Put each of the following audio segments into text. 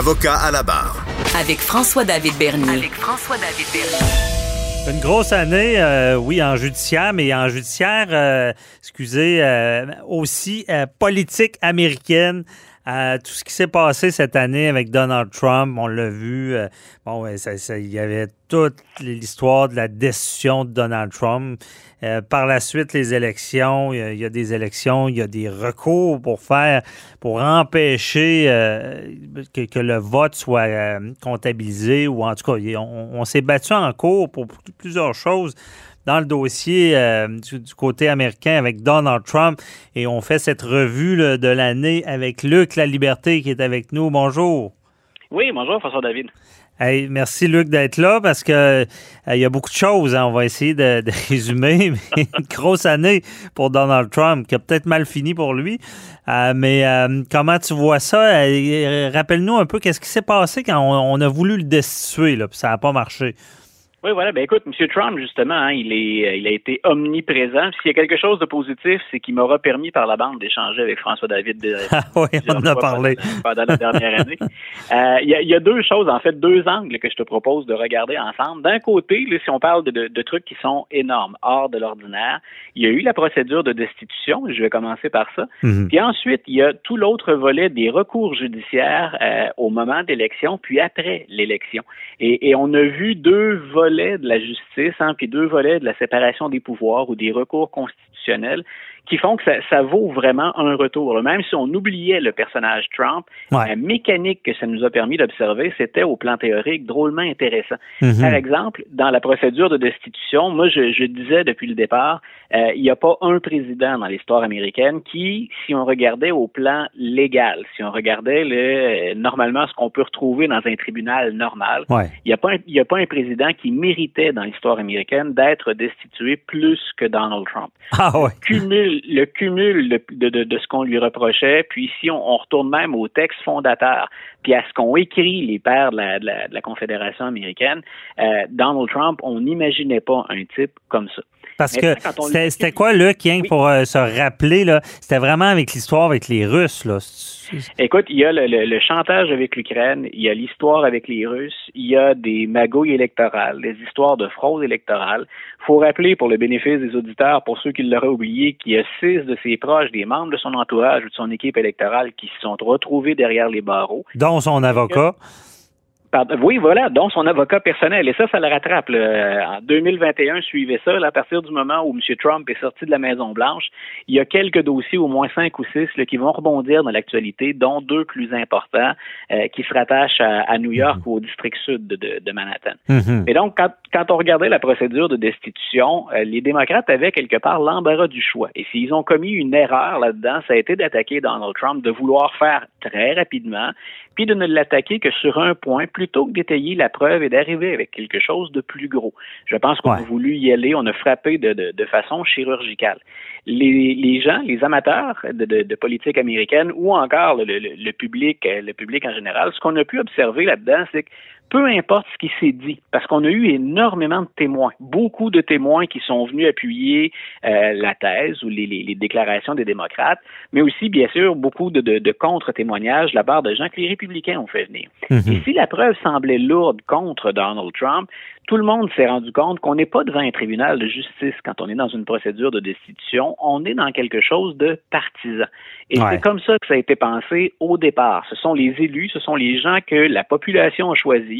Avocat à la barre. Avec François-David Bernier. Avec François-David Bernier. Une grosse année, euh, oui, en judiciaire, mais en judiciaire, euh, excusez, euh, aussi euh, politique américaine. Tout ce qui s'est passé cette année avec Donald Trump, on l'a vu. euh, bon, ouais, ça- il y avait toute l'histoire de la décision de Donald Trump. Euh, par la suite, les élections, il y, a, il des élections, il y a des recours pour faire, pour empêcher euh, que, le vote soit comptabilisé ou en tout cas, il- on, on s'est battu en cours pour plusieurs choses dans le dossier euh, du, du côté américain avec Donald Trump et on fait cette revue là, de l'année avec Luc La Liberté qui est avec nous. Bonjour. Oui, bonjour François David. Hey, merci Luc d'être là parce que euh, il y a beaucoup de choses. hein. On va essayer de, de résumer. Mais une grosse année pour Donald Trump qui a peut-être mal fini pour lui. Euh, mais euh, comment tu vois ça? Rappelle-nous un peu qu'est-ce qui s'est passé quand on, on a voulu le destituer, là, puis ça n'a pas marché. Oui, voilà. Ben écoute, M. Trump, justement, hein, il est, euh, il a été omniprésent. S'il y a quelque chose de positif, c'est qu'il m'aura permis par la bande d'échanger avec François David. de- Ah oui, on en a parlé. Pendant, la dernière année. Euh, Il y, a, il y a deux choses, en fait, deux angles que je te propose de regarder ensemble. D'un côté, là, si on parle de, de- de trucs qui sont énormes, hors de l'ordinaire, il y a eu la procédure de destitution. Je vais commencer par ça. Mhm. Puis ensuite, il y a tout l'autre volet des recours judiciaires euh, au moment d'élection, puis après l'élection. Et, et on a vu deux volets de la justice, hein, puis deux volets de la séparation des pouvoirs ou des recours constitutionnels qui font que ça, ça vaut vraiment un retour. là. Même si on oubliait le personnage Trump, Ouais. la mécanique que ça nous a permis d'observer, c'était au plan théorique drôlement intéressant. Mhm. Par exemple, dans la procédure de destitution, moi, je, je disais depuis le départ, euh, il n'y a pas un président dans l'histoire américaine qui, si on regardait au plan légal, si on regardait le, euh, normalement ce qu'on peut retrouver dans un tribunal normal, Ouais. il n'y a, pas un- il y a pas un président qui méritait dans l'histoire américaine d'être destitué plus que Donald Trump Ah ouais. cumul, le cumul de, de, de- de ce qu'on lui reprochait, puis si on, on retourne même au texte fondateur, puis à ce qu'ont écrit les pères de la, de la, de la Confédération américaine, euh, Donald Trump, on n'imaginait pas un type comme ça. Parce que c'était quoi, que Oui. pour euh, se rappeler, là, c'était vraiment avec l'histoire avec les Russes, là. Écoute, il y a le, le- le chantage avec l'Ukraine, il y a l'histoire avec les Russes, il y a des magouilles électorales, des histoires de fraude électorale. faut rappeler, pour le bénéfice des auditeurs, pour ceux qui l'auraient oublié, qu'il y a six de ses proches, des membres de son entourage ou de son équipe électorale qui se sont retrouvés derrière les barreaux. Dont son avocat. Pardon, oui, voilà, dont son avocat personnel. Et ça, ça le rattrape. là. En 2021, suivez ça. là, à partir du moment où M. Trump est sorti de la Maison-Blanche, il y a quelques dossiers, au moins cinq ou six, là, qui vont rebondir dans l'actualité, dont deux plus importants euh, qui se rattachent à, à New York ou au district sud de, de- de Manhattan. Mhm. Et donc, quand, quand on regardait la procédure de destitution, euh, les démocrates avaient quelque part l'embarras du choix. Et s'ils ont commis une erreur là-dedans, ça a été d'attaquer Donald Trump, de vouloir faire très rapidement, puis de ne l'attaquer que sur un point, plutôt que d'étayer la preuve et d'arriver avec quelque chose de plus gros. Je pense qu'on Ouais. a voulu y aller, on a frappé de, de, de façon chirurgicale. Les, les gens, les amateurs de, de, de politique américaine ou encore le, le- le public, le public en général, ce qu'on a pu observer là-dedans, c'est que peu importe ce qui s'est dit, parce qu'on a eu énormément de témoins, beaucoup de témoins qui sont venus appuyer euh, la thèse ou les, les- les déclarations des démocrates, mais aussi, bien sûr, beaucoup de, de- de contre-témoignages de la part de gens que les républicains ont fait venir. Mhm. Et si la preuve semblait lourde contre Donald Trump, tout le monde s'est rendu compte qu'on n'est pas devant un tribunal de justice quand on est dans une procédure de destitution, on est dans quelque chose de partisan. Et Ouais. c'est comme ça que ça a été pensé au départ. Ce sont les élus, ce sont les gens que la population a choisis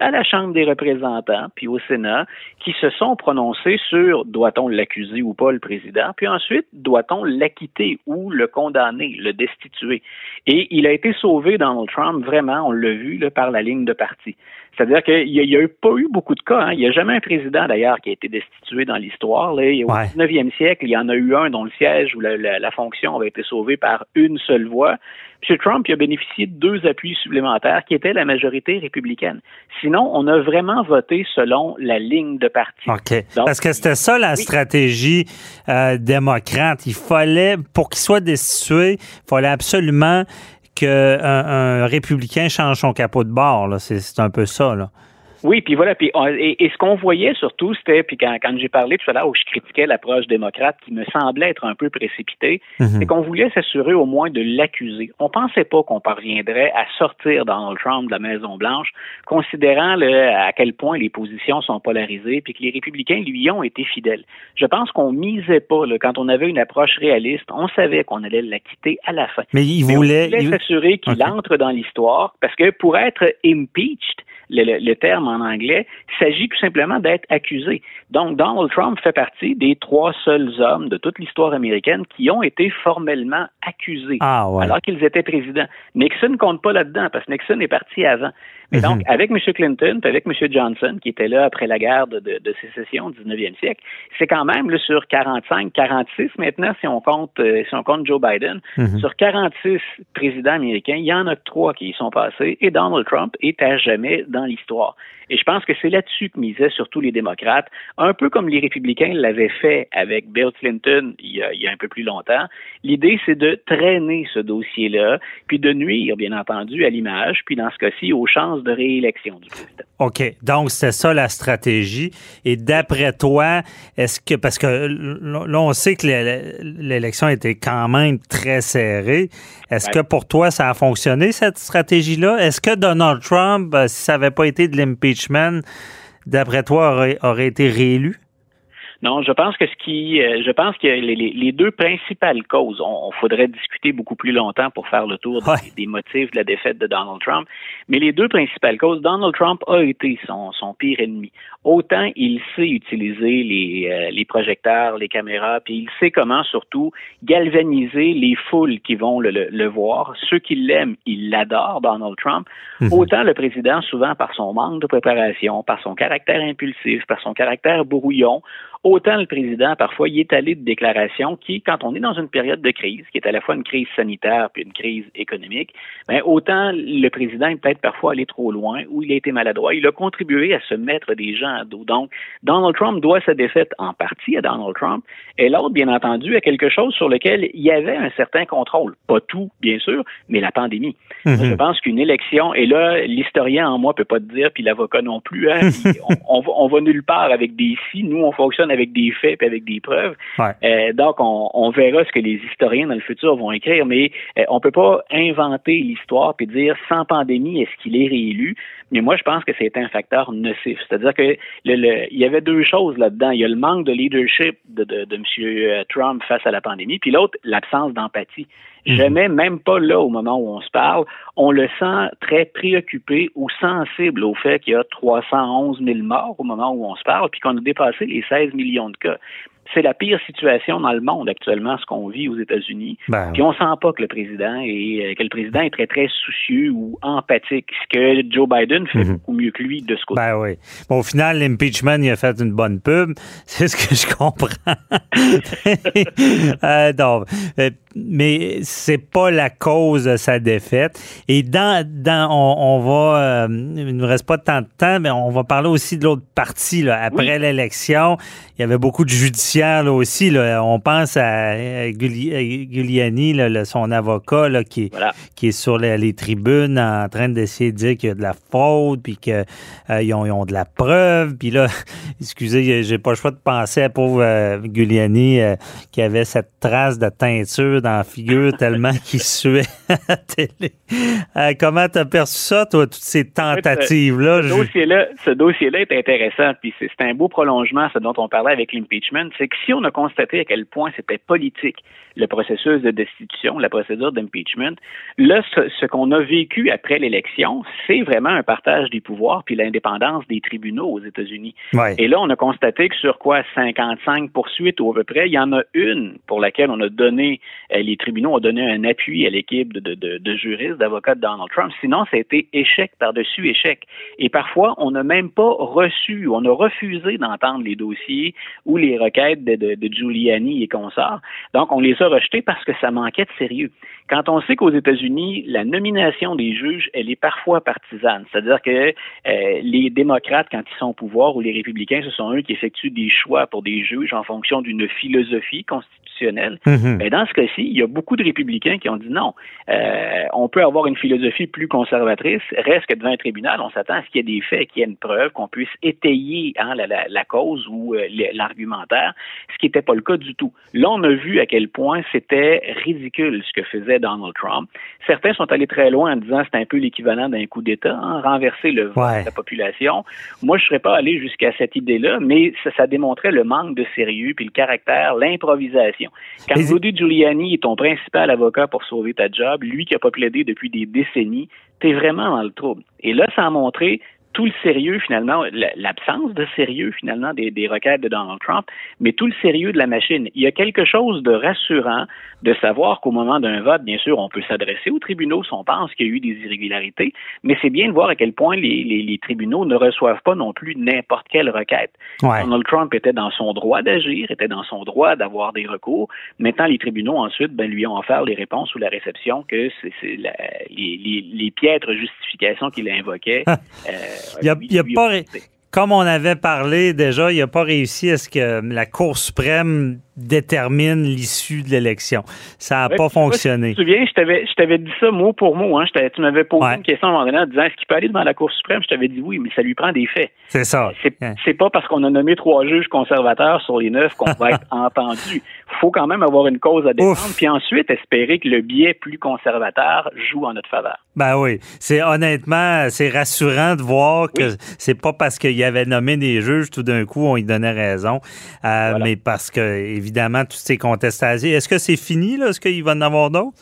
à la Chambre des représentants, puis au Sénat, qui se sont prononcés sur doit-on l'accuser ou pas le président, puis ensuite doit-on l'acquitter ou le condamner, le destituer. Et il a été sauvé, Donald Trump, vraiment, on l'a vu, là, par la ligne de parti. C'est-à-dire qu'il n'y a, a, pas eu beaucoup de cas. Hein. Il n'y a jamais un président, d'ailleurs, qui a été destitué dans l'histoire. Au 19e siècle, il y en a eu un dont le siège ou la, la, fonction avait été sauvée par une seule voix. M. Trump il a bénéficié de deux appuis supplémentaires qui étaient la majorité républicaine. Sinon, on a vraiment voté selon la ligne de parti. OK. Parce que c'était ça la stratégie euh, démocrate. Il fallait, pour qu'il soit destitué, il fallait absolument qu'un un républicain change son capot de bord. C'est un peu ça. Là. Oui, puis voilà, puis et, ce qu'on voyait surtout, c'était, puis quand, quand j'ai parlé tout à l'heure où je critiquais l'approche démocrate qui me semblait être un peu précipitée, mhm. c'est qu'on voulait s'assurer au moins de l'accuser. On pensait pas qu'on parviendrait à sortir Donald Trump de la Maison Blanche, considérant le, à quel point les positions sont polarisées, puis que les républicains lui ont été fidèles. Je pense qu'on misait pas là, quand on avait une approche réaliste, on savait qu'on allait l'acquitter à la fin. Mais il voulait, s'assurer qu'il entre dans l'histoire, parce que pour être impeached, le, terme en anglais, il s'agit tout simplement d'être accusé. Donc, Donald Trump fait partie des trois seuls hommes de toute l'histoire américaine qui ont été formellement accusés ah, alors qu'ils étaient présidents. Nixon ne compte pas là-dedans parce que Nixon est parti avant. Mais donc, mhm. avec M. Clinton, avec M. Johnson, qui était là après la guerre de, de, sécession du 19e siècle, c'est quand même là, sur 45, 46 maintenant, si on compte, euh, si on compte Joe Biden, mhm. sur 46 présidents américains, il y en a trois qui y sont passés et Donald Trump est à jamais dans l'histoire. Et je pense que c'est là-dessus que misaient surtout les démocrates, un peu comme les républicains l'avaient fait avec Bill Clinton il y a, il y a un peu plus longtemps. L'idée, c'est de traîner ce dossier-là, puis de nuire, bien entendu, à l'image, puis dans ce cas-ci, aux chances de réélection du président. OK. Donc, c'est ça la stratégie. Et d'après toi, est-ce que, parce que là, on sait que l'élection était quand même très serrée. Est-ce que pour toi, ça a fonctionné, cette stratégie-là? Est-ce que Donald Trump, euh, si ça pas été de l'impeachment, d'après toi, aurait été réélu? Non, je pense que ce qui, euh, je pense que les, deux principales causes, on, faudrait discuter beaucoup plus longtemps pour faire le tour des, motifs de la défaite de Donald Trump, mais les deux principales causes, Donald Trump a été son, son pire ennemi. Autant il sait utiliser les, euh, les projecteurs, les caméras, puis il sait comment surtout galvaniser les foules qui vont le, le, voir. Ceux qui l'aiment, ils l'adorent, Donald Trump. Mhm. Autant le président, souvent par son manque de préparation, par son caractère impulsif, par son caractère brouillon, Autant le président, parfois, il est allé de déclarations qui, quand on est dans une période de crise, qui est à la fois une crise sanitaire puis une crise économique, ben, autant le président est peut-être parfois allé trop loin ou il a été maladroit. Il a contribué à se mettre des gens à dos. Donc, Donald Trump doit sa défaite en partie à Donald Trump et l'autre, bien entendu, à quelque chose sur lequel il y avait un certain contrôle. Pas tout, bien sûr, mais la pandémie. Mhm. Je pense qu'une élection, et là, l'historien en moi peut pas te dire, puis l'avocat non plus, hein, on, on, on, va nulle part avec des si. Nous, on fonctionne avec des faits et avec des preuves. Euh, donc, on, verra ce que les historiens dans le futur vont écrire, mais euh, on peut pas inventer l'histoire puis dire sans pandémie, est-ce qu'il est réélu? Mais moi, je pense que c'est un facteur nocif. C'est-à-dire que il y avait deux choses là-dedans. Il y a le manque de leadership de, de, de M. Trump face à la pandémie, puis l'autre, l'absence d'empathie. Mhm. Jamais, même pas là au moment où on se parle, on le sent très préoccupé ou sensible au fait qu'il y a 311 000 morts au moment où on se parle, puis qu'on a dépassé les 16 millions de cas c'est la pire situation dans le monde actuellement, ce qu'on vit aux États-Unis. Ben puis on sent pas que le président est que le président est très très soucieux ou empathique, ce que Joe Biden fait mhm. beaucoup mieux que lui de ce côté. Ben oui. Bon, au final, l'impeachment, il a fait une bonne pub. C'est ce que je comprends. euh, non, euh, mais c'est pas la cause de sa défaite. Et dans, dans on, va, euh, il ne reste pas tant de temps, mais on va parler aussi de l'autre partie. Là. Après l'élection, il y avait beaucoup de judiciaires là, aussi. Là. On pense à, Giuliani, là, son avocat, là, qui, qui est sur les, tribunes en train d'essayer de dire qu'il y a de la faute, puis qu'ils euh, ont, ont, de la preuve. Puis là, excusez, j'ai pas le choix de penser à pauvre euh, Giuliani qui avait cette trace de teinture dans la figure tellement qu'il suait à la télé. Euh, comment t'as perçu ça, toi, toutes ces tentatives-là? Ce dossier-là, ce dossier-là est intéressant, puis c'est un beau prolongement, ce dont on avec l'impeachment, c'est que si on a constaté à quel point c'était politique, le processus de destitution, la procédure d'impeachment, là, ce, qu'on a vécu après l'élection, c'est vraiment un partage des pouvoirs puis l'indépendance des tribunaux aux États-Unis. Et là, on a constaté que sur quoi 55 poursuites ou à peu près, il y en a une pour laquelle on a donné, euh, les tribunaux ont donné un appui à l'équipe de, de, de, juristes, d'avocats de Donald Trump. Sinon, ça a été échec par-dessus échec. Et parfois, on n'a même pas reçu, on a refusé d'entendre les dossiers ou les requêtes de, de, Giuliani et consorts. Donc, on les a rejetés parce que ça manquait de sérieux. Quand on sait qu'aux États-Unis, la nomination des juges, elle est parfois partisane, c'est-à-dire que euh, les démocrates, quand ils sont au pouvoir, ou les républicains, ce sont eux qui effectuent des choix pour des juges en fonction d'une philosophie constitutionnelle. Mhm. Mais dans ce cas-ci, il y a beaucoup de républicains qui ont dit non. Euh, on peut avoir une philosophie plus conservatrice, reste que devant un tribunal, on s'attend à ce qu'il y ait des faits, qu'il y ait une preuve, qu'on puisse étayer hein, la, cause ou euh, l'argumentaire, ce qui n'était pas le cas du tout. Là, on a vu à quel point c'était ridicule ce que faisait Donald Trump. Certains sont allés très loin en disant que c'est un peu l'équivalent d'un coup d'État, hein, renverser le vote de la population. Moi, je ne serais pas allé jusqu'à cette idée-là, mais ça, démontrait le manque de sérieux puis le caractère, l'improvisation. Quand Rudy Giuliani est ton principal avocat pour sauver ta job, lui qui a pas plaidé depuis des décennies, t'es vraiment dans le trouble. Et là, ça a montré tout le sérieux, finalement, l'absence de sérieux, finalement, des, des, requêtes de Donald Trump, mais tout le sérieux de la machine. Il y a quelque chose de rassurant de savoir qu'au moment d'un vote, bien sûr, on peut s'adresser aux tribunaux si on pense qu'il y a eu des irrégularités, mais c'est bien de voir à quel point les, les, les tribunaux ne reçoivent pas non plus n'importe quelle requête. Donald Trump était dans son droit d'agir, était dans son droit d'avoir des recours. Maintenant, les tribunaux, ensuite, ben, lui ont offert les réponses ou la réception que c'est les, les, les, piètres justifications qu'il invoquait. euh, comme on avait parlé déjà, il n'a pas réussi à ce que la Cour suprême détermine l'issue de l'élection. Ça n'a pas fonctionné. Tu te souviens, je t'avais dit ça mot pour mot. Hein. Tu m'avais posé une question à un moment donné en disant est-ce qu'il peut aller devant la Cour suprême? Je t'avais dit oui, mais ça lui prend des faits. C'est ça. C'est pas parce qu'on a nommé trois juges conservateurs sur les neuf qu'on va être entendu. Il faut quand même avoir une cause à défendre, puis ensuite espérer que le biais plus conservateur joue en notre faveur. Ben oui. C'est honnêtement, c'est rassurant de voir que c'est pas parce qu'il y avait nommé des juges, tout d'un coup, on y donnait raison, euh, mais parce que, évidemment, toutes ces contestations. Est-ce que c'est fini? Est-ce qu'il va en avoir d'autres?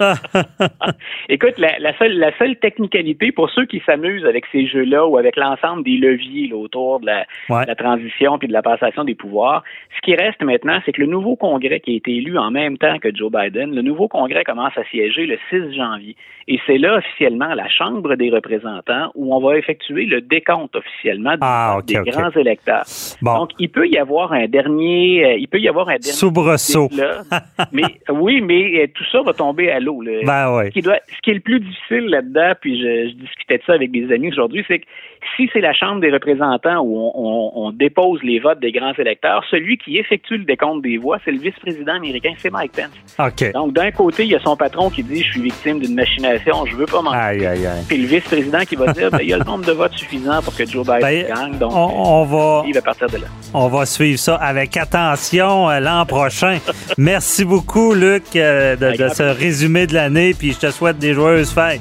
Écoute, la, seule, la seule technicalité pour ceux qui s'amusent avec ces jeux-là ou avec l'ensemble des leviers autour de la, transition puis de la passation des pouvoirs, ce qui reste maintenant, c'est que le nouveau Congrès qui a été élu en même temps que Joe Biden, le nouveau Congrès commence à siéger le 6 janvier. Et c'est là officiellement la Chambre des représentants où on va effectuer le décompte officiellement ah, des grands électeurs. Donc, il peut y avoir un dernier, euh, il peut y avoir un dernier soubresaut. mais oui, mais euh, tout ça va tomber à l'eau. Ben ce, qui doit, ce qui est le plus difficile là-dedans, puis je, discutais de ça avec des amis aujourd'hui, c'est que si c'est la Chambre des représentants où on, dépose les votes des grands électeurs, celui qui effectue le décompte des voix, c'est le vice-président américain, c'est Mike Pence. Donc, d'un côté, il y a son patron qui dit Je suis victime d'une machination, je veux pas m'en Puis le vice-président qui va dire ben, Il y a le nombre de votes suffisant pour que Joe Biden ben, gagne. Donc, on, va, il va partir de là. On va suivre ça avec attention euh, l'an prochain. Merci beaucoup, Luc, euh, de, de ce résumé de l'année, puis je te souhaite des joyeuses fêtes.